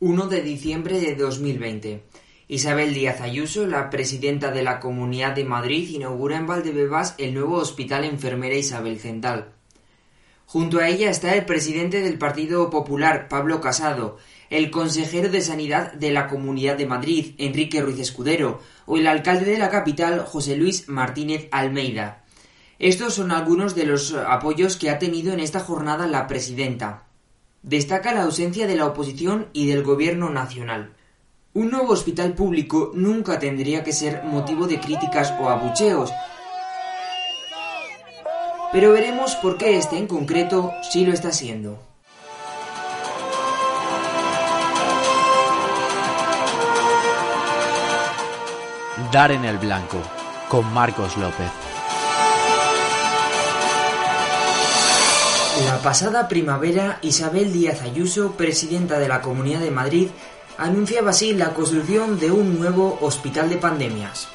1 de diciembre de 2020. Isabel Díaz Ayuso, la presidenta de la Comunidad de Madrid, inaugura en Valdebebas el nuevo Hospital Enfermera Isabel Cental. Junto a ella está el presidente del Partido Popular, Pablo Casado, el consejero de Sanidad de la Comunidad de Madrid, Enrique Ruiz Escudero, o el alcalde de la capital, José Luis Martínez Almeida. Estos son algunos de los apoyos que ha tenido en esta jornada la presidenta. Destaca la ausencia de la oposición y del gobierno nacional. Un nuevo hospital público nunca tendría que ser motivo de críticas o abucheos, pero veremos por qué este en concreto sí lo está siendo. Dar en el blanco, con Marcos López. La pasada primavera, Isabel Díaz Ayuso, presidenta de la Comunidad de Madrid, anunciaba así la construcción de un nuevo hospital de pandemias.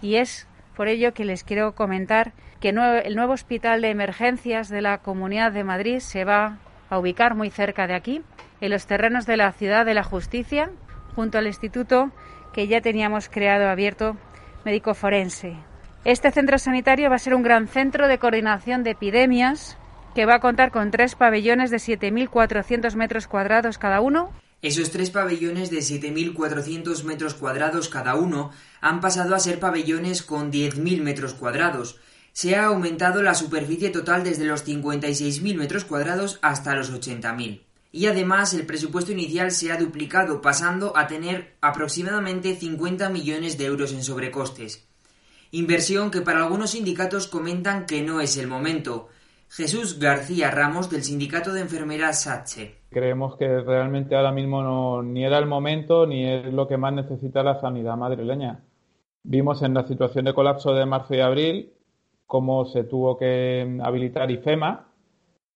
Y es por ello que les quiero comentar que el nuevo hospital de emergencias de la Comunidad de Madrid se va a ubicar muy cerca de aquí, en los terrenos de la Ciudad de la Justicia, junto al instituto que ya teníamos creado abierto médico forense. Este centro sanitario va a ser un gran centro de coordinación de epidemias que va a contar con tres pabellones de 7.400 metros cuadrados cada uno. Esos tres pabellones de 7.400 metros cuadrados cada uno han pasado a ser pabellones con 10.000 metros cuadrados. Se ha aumentado la superficie total desde los 56.000 metros cuadrados hasta los 80.000. Y además el presupuesto inicial se ha duplicado, pasando a tener aproximadamente 50 millones de euros en sobrecostes. Inversión que para algunos sindicatos comentan que no es el momento. Jesús García Ramos del Sindicato de Enfermeras SACHE. Creemos que realmente ahora mismo no, ni era el momento ni es lo que más necesita la sanidad madrileña. Vimos en la situación de colapso de marzo y abril cómo se tuvo que habilitar IFEMA,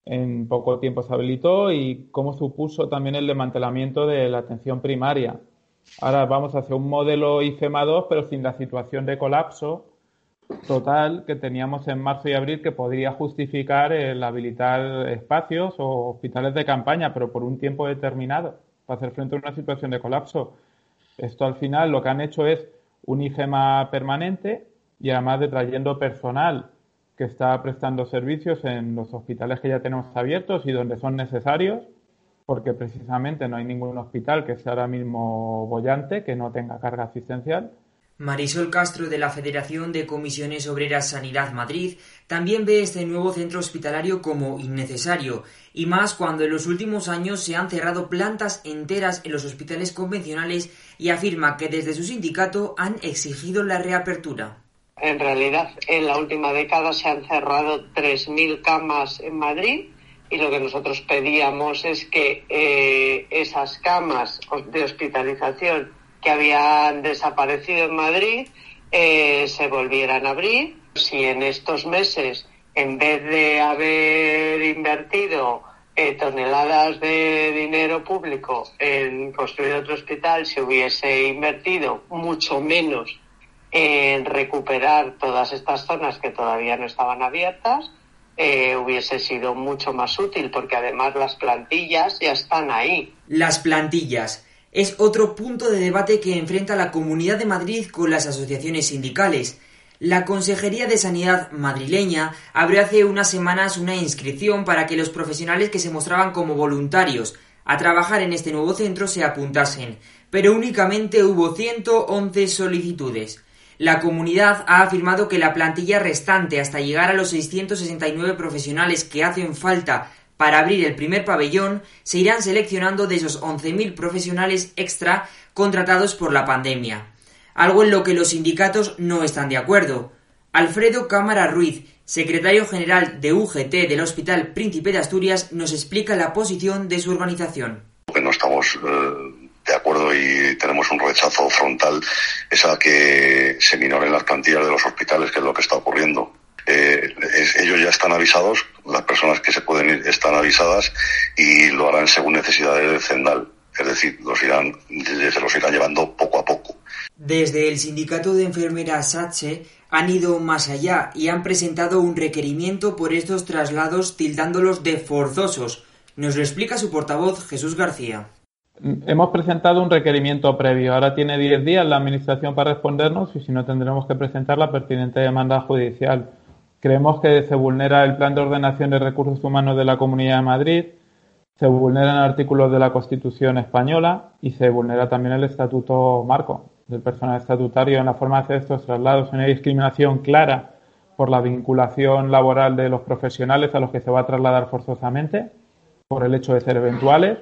en poco tiempo se habilitó y cómo supuso también el desmantelamiento de la atención primaria. Ahora vamos hacia un modelo IFEMA 2, pero sin la situación de colapso total que teníamos en marzo y abril que podría justificar el habilitar espacios o hospitales de campaña, pero por un tiempo determinado, para hacer frente a una situación de colapso. Esto al final lo que han hecho es un IGEMA permanente y además de trayendo personal que está prestando servicios en los hospitales que ya tenemos abiertos y donde son necesarios, porque precisamente no hay ningún hospital que sea ahora mismo bollante, que no tenga carga asistencial Marisol Castro de la Federación de Comisiones Obreras Sanidad Madrid también ve este nuevo centro hospitalario como innecesario, y más cuando en los últimos años se han cerrado plantas enteras en los hospitales convencionales y afirma que desde su sindicato han exigido la reapertura. En realidad, en la última década se han cerrado 3.000 camas en Madrid y lo que nosotros pedíamos es que eh, esas camas de hospitalización que habían desaparecido en Madrid eh, se volvieran a abrir. Si en estos meses, en vez de haber invertido eh, toneladas de dinero público en construir otro hospital, se hubiese invertido mucho menos en recuperar todas estas zonas que todavía no estaban abiertas, eh, hubiese sido mucho más útil porque además las plantillas ya están ahí. Las plantillas es otro punto de debate que enfrenta la Comunidad de Madrid con las asociaciones sindicales. La Consejería de Sanidad madrileña abrió hace unas semanas una inscripción para que los profesionales que se mostraban como voluntarios a trabajar en este nuevo centro se apuntasen, pero únicamente hubo 111 solicitudes. La comunidad ha afirmado que la plantilla restante hasta llegar a los 669 profesionales que hacen falta para abrir el primer pabellón se irán seleccionando de esos 11.000 profesionales extra contratados por la pandemia, algo en lo que los sindicatos no están de acuerdo. Alfredo Cámara Ruiz, secretario general de UGT del Hospital Príncipe de Asturias, nos explica la posición de su organización. Que no estamos eh, de acuerdo y tenemos un rechazo frontal es a que se minoren las plantillas de los hospitales, que es lo que está ocurriendo. Eh, ellos ya están avisados, las personas que se pueden ir están avisadas y lo harán según necesidades del CENDAL. Es decir, los irán, se los irán llevando poco a poco. Desde el sindicato de enfermeras SACHE han ido más allá y han presentado un requerimiento por estos traslados tildándolos de forzosos. Nos lo explica su portavoz Jesús García. Hemos presentado un requerimiento previo. Ahora tiene 10 días la Administración para respondernos y si no tendremos que presentar la pertinente demanda judicial. Creemos que se vulnera el Plan de Ordenación de Recursos Humanos de la Comunidad de Madrid, se vulneran artículos de la Constitución española y se vulnera también el Estatuto Marco del personal estatutario en la forma de hacer estos traslados. Una discriminación clara por la vinculación laboral de los profesionales a los que se va a trasladar forzosamente, por el hecho de ser eventuales.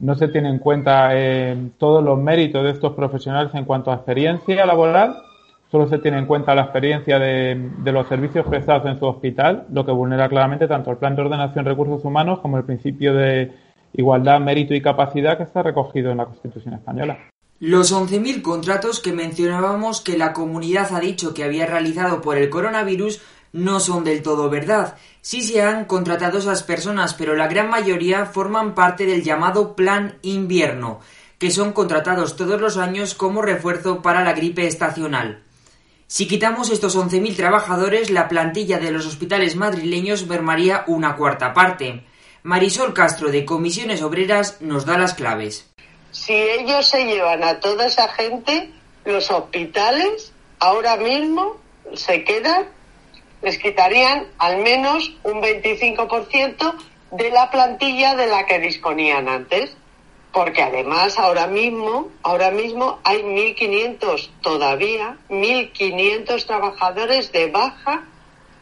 No se tiene en cuenta eh, todos los méritos de estos profesionales en cuanto a experiencia laboral Solo se tiene en cuenta la experiencia de, los servicios prestados en su hospital, lo que vulnera claramente tanto el Plan de Ordenación de Recursos Humanos como el principio de igualdad, mérito y capacidad que está recogido en la Constitución española. Los 11.000 contratos que mencionábamos que la comunidad ha dicho que había realizado por el coronavirus no son del todo verdad. Sí se han contratado esas personas, pero la gran mayoría forman parte del llamado Plan Invierno, que son contratados todos los años como refuerzo para la gripe estacional. Si quitamos estos 11.000 trabajadores, la plantilla de los hospitales madrileños mermaría una cuarta parte. Marisol Castro de Comisiones Obreras nos da las claves. Si ellos se llevan a toda esa gente, los hospitales ahora mismo se quedan, les quitarían al menos un 25% de la plantilla de la que disponían antes porque además ahora mismo, ahora mismo hay 1.500 todavía, 1.500 trabajadores de baja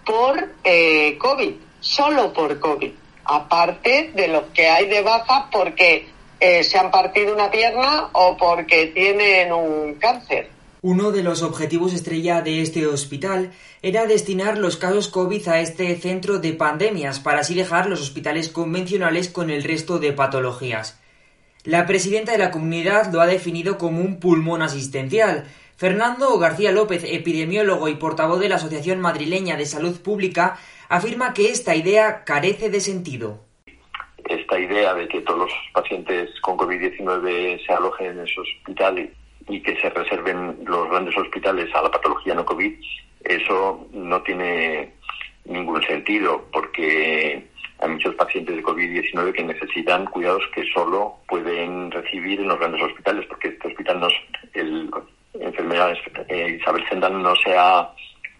por eh, COVID, solo por COVID, aparte de los que hay de baja porque eh, se han partido una pierna o porque tienen un cáncer. Uno de los objetivos estrella de este hospital era destinar los casos COVID a este centro de pandemias para así dejar los hospitales convencionales con el resto de patologías. La presidenta de la comunidad lo ha definido como un pulmón asistencial. Fernando García López, epidemiólogo y portavoz de la Asociación Madrileña de Salud Pública, afirma que esta idea carece de sentido. Esta idea de que todos los pacientes con COVID-19 se alojen en esos hospitales y que se reserven los grandes hospitales a la patología no COVID, eso no tiene ningún sentido porque hay muchos pacientes de COVID-19 que necesitan cuidados que solo pueden recibir en los grandes hospitales, porque este hospital no el enfermedades eh, Isabel Sendán no se ha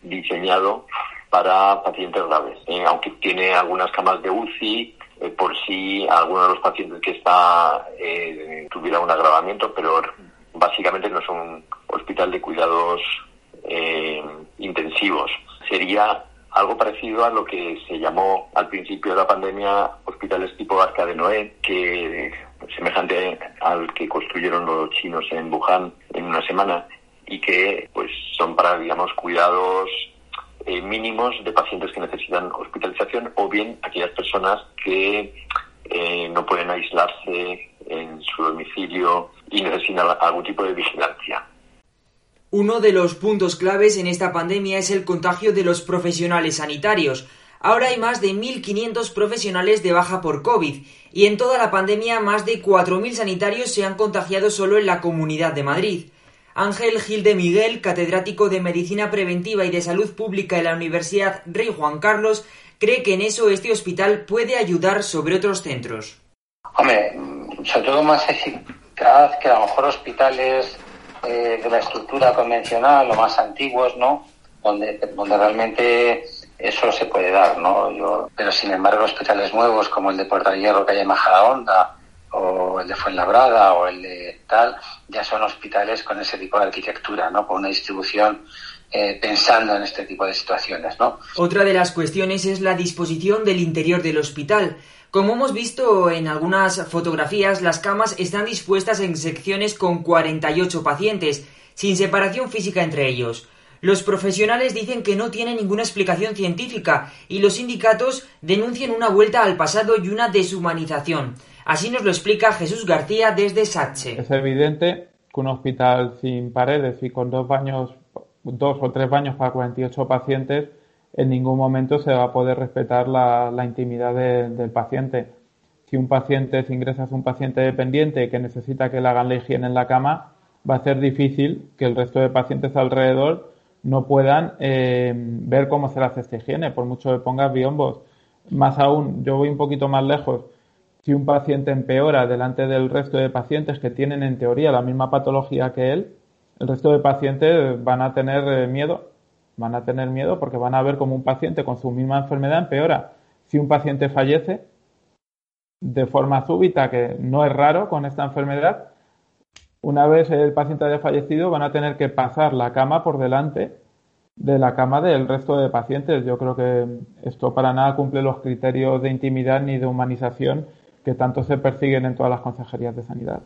diseñado para pacientes graves, eh, aunque tiene algunas camas de UCI eh, por si alguno de los pacientes que está tuviera un agravamiento, pero básicamente no es un hospital de cuidados intensivos. Sería algo parecido a lo que se llamó al principio de la pandemia hospitales tipo Arca de Noé, que semejante al que construyeron los chinos en Wuhan en una semana y que pues son para digamos cuidados eh, mínimos de pacientes que necesitan hospitalización o bien aquellas personas que eh, no pueden aislarse en su domicilio y necesitan algún tipo de vigilancia. Uno de los puntos claves en esta pandemia es el contagio de los profesionales sanitarios. Ahora hay más de 1.500 profesionales de baja por COVID y en toda la pandemia más de 4.000 sanitarios se han contagiado solo en la Comunidad de Madrid. Ángel Gil de Miguel, catedrático de Medicina Preventiva y de Salud Pública en la Universidad Rey Juan Carlos, cree que en eso este hospital puede ayudar sobre otros centros. Hombre, sobre todo más eficaz que a lo mejor hospitales eh, de la estructura convencional o más antiguos, ¿no? Donde, realmente eso se puede dar, ¿no? Yo, pero sin embargo, hospitales nuevos como el de Puerta de Hierro que hay en Majadahonda o el de Fuenlabrada o el de tal, ya son hospitales con ese tipo de arquitectura, ¿no? Con una distribución eh, pensando en este tipo de situaciones, ¿no? Otra de las cuestiones es la disposición del interior del hospital. Como hemos visto en algunas fotografías, las camas están dispuestas en secciones con 48 pacientes, sin separación física entre ellos. Los profesionales dicen que no tiene ninguna explicación científica y los sindicatos denuncian una vuelta al pasado y una deshumanización. Así nos lo explica Jesús García desde Sache. Es evidente que un hospital sin paredes y con dos baños, dos o tres baños para 48 pacientes en ningún momento se va a poder respetar la, intimidad del paciente. Si un paciente, si ingresas un paciente dependiente que necesita que le hagan la higiene en la cama, va a ser difícil que el resto de pacientes alrededor no puedan eh, ver cómo se le hace esta higiene, por mucho que pongas biombos. Más aún, yo voy un poquito más lejos. si un paciente empeora delante del resto de pacientes que tienen en teoría la misma patología que él, el resto de pacientes van a tener eh, miedo, van a tener miedo porque van a ver como un paciente con su misma enfermedad empeora. Si un paciente fallece de forma súbita, que no es raro con esta enfermedad, una vez el paciente haya fallecido van a tener que pasar la cama por delante de la cama del resto de pacientes. Yo creo que esto para nada cumple los criterios de intimidad ni de humanización que tanto se persiguen en todas las consejerías de sanidad.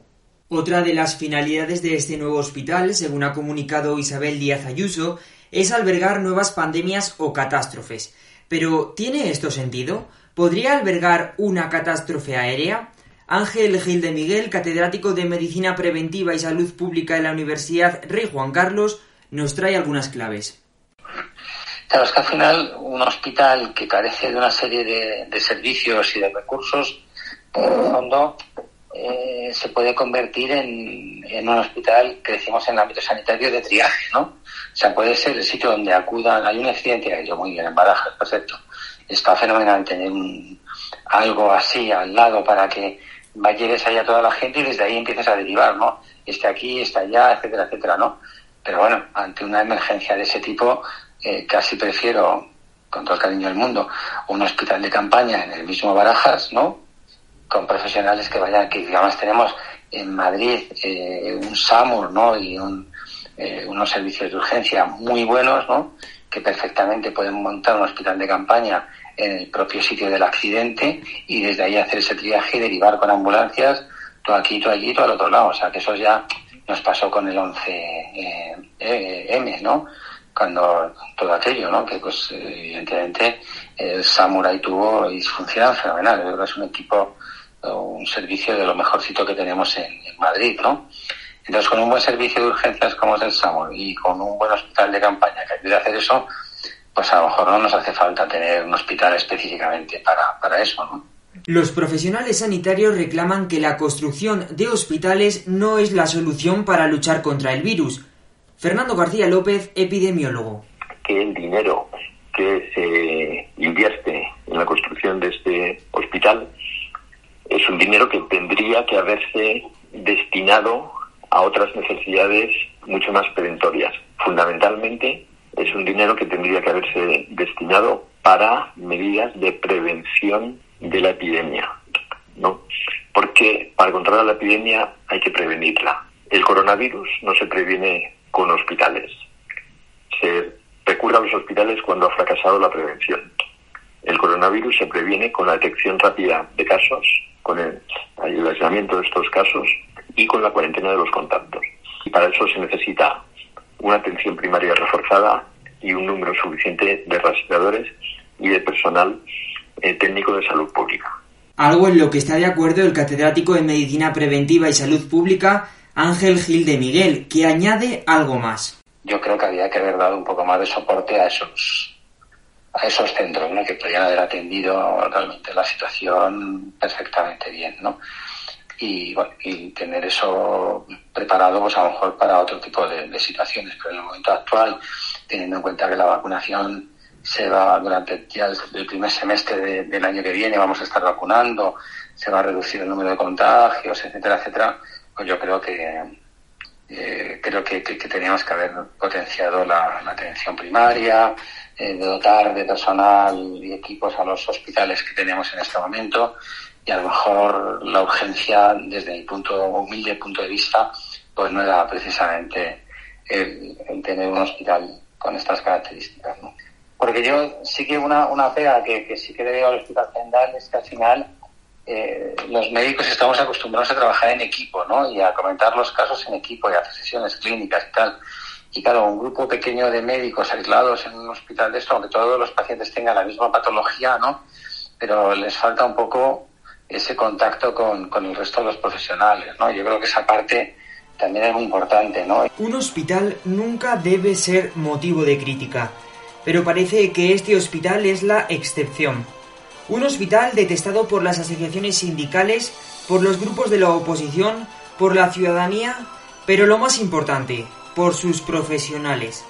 Otra de las finalidades de este nuevo hospital, según ha comunicado Isabel Díaz Ayuso, es albergar nuevas pandemias o catástrofes. Pero, ¿tiene esto sentido? ¿Podría albergar una catástrofe aérea? Ángel Gil de Miguel, catedrático de Medicina Preventiva y Salud Pública en la Universidad Rey Juan Carlos, nos trae algunas claves. Claro, es que al final un hospital que carece de una serie de servicios y de recursos en el fondo eh, se puede convertir en, en, un hospital que decimos en el ámbito sanitario de triaje, ¿no? O sea, puede ser el sitio donde acudan, hay un accidente yo muy bien en Barajas, perfecto. Está fenomenal tener algo así al lado para que vayas allá toda la gente y desde ahí empieces a derivar, ¿no? Esté aquí, está allá, etcétera, etcétera, ¿no? Pero bueno, ante una emergencia de ese tipo, eh, casi prefiero, con todo el cariño del mundo, un hospital de campaña en el mismo Barajas, ¿no? Con profesionales que vayan, que digamos tenemos en Madrid eh, un SAMUR, ¿no? Y eh, unos servicios de urgencia muy buenos, ¿no? Que perfectamente pueden montar un hospital de campaña en el propio sitio del accidente y desde ahí hacer ese triaje y derivar con ambulancias todo aquí, todo allí, todo al otro lado. O sea, que eso ya nos pasó con el 11M, eh, ¿no? Cuando todo aquello, ¿no? Que pues evidentemente el Samurai tuvo y funciona fenomenal. Yo creo que es un equipo un servicio de lo mejorcito que tenemos en, Madrid, ¿no? Entonces, con un buen servicio de urgencias como es el SAMUR y con un buen hospital de campaña que ayude a hacer eso, pues a lo mejor no nos hace falta tener un hospital específicamente para, para eso, ¿no? Los profesionales sanitarios reclaman que la construcción de hospitales no es la solución para luchar contra el virus. Fernando García López, epidemiólogo. Que el dinero que se invierte en la construcción de este hospital es un dinero que tendría que haberse destinado a otras necesidades mucho más perentorias. Fundamentalmente es un dinero que tendría que haberse destinado para medidas de prevención de la epidemia, ¿no? Porque para controlar la epidemia hay que prevenirla. El coronavirus no se previene con hospitales. Se recurre a los hospitales cuando ha fracasado la prevención. El coronavirus se previene con la detección rápida de casos con el, aislamiento de estos casos y con la cuarentena de los contactos. Y para eso se necesita una atención primaria reforzada y un número suficiente de rastreadores y de personal eh, técnico de salud pública. Algo en lo que está de acuerdo el catedrático en Medicina Preventiva y Salud Pública, Ángel Gil de Miguel, que añade algo más. Yo creo que había que haber dado un poco más de soporte a esos a esos centros, ¿no? Que podrían haber atendido realmente la situación perfectamente bien, ¿no? Y, bueno, y tener eso preparado, pues a lo mejor para otro tipo de, situaciones. Pero en el momento actual, teniendo en cuenta que la vacunación se va durante ya el, primer semestre del año que viene, vamos a estar vacunando, se va a reducir el número de contagios, etcétera, etcétera, pues yo creo que eh, creo que, teníamos que haber potenciado la atención primaria, eh, de dotar de personal y equipos a los hospitales que tenemos en este momento. Y a lo mejor la urgencia desde mi punto humilde punto de vista pues no era precisamente el, tener un hospital con estas características porque yo sí que una, una pega que, que sí que le veo al hospital general es que al final eh, los médicos estamos acostumbrados a trabajar en equipo ¿no? y a comentar los casos en equipo y a hacer sesiones clínicas y tal y claro, un grupo pequeño de médicos aislados en un hospital de esto, aunque todos los pacientes tengan la misma patología, ¿no? Pero les falta un poco ese contacto con, con el resto de los profesionales, ¿no? Yo creo que esa parte también es muy importante, ¿no? Un hospital nunca debe ser motivo de crítica, pero parece que este hospital es la excepción. Un hospital detestado por las asociaciones sindicales, por los grupos de la oposición, por la ciudadanía, pero lo más importante, por sus profesionales.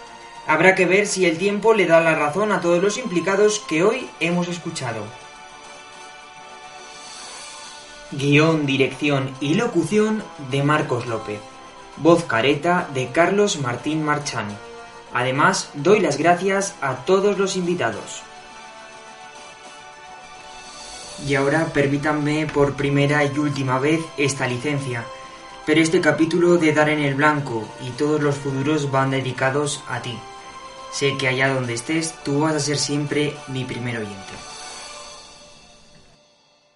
Habrá que ver si el tiempo le da la razón a todos los implicados que hoy hemos escuchado. Guión, dirección y locución de Marcos López. Voz careta de Carlos Martín Marchani. Además, doy las gracias a todos los invitados. Y ahora permítanme por primera y última vez esta licencia. Pero este capítulo de Dar en el Blanco y todos los futuros van dedicados a ti. Sé que allá donde estés tú vas a ser siempre mi primer oyente.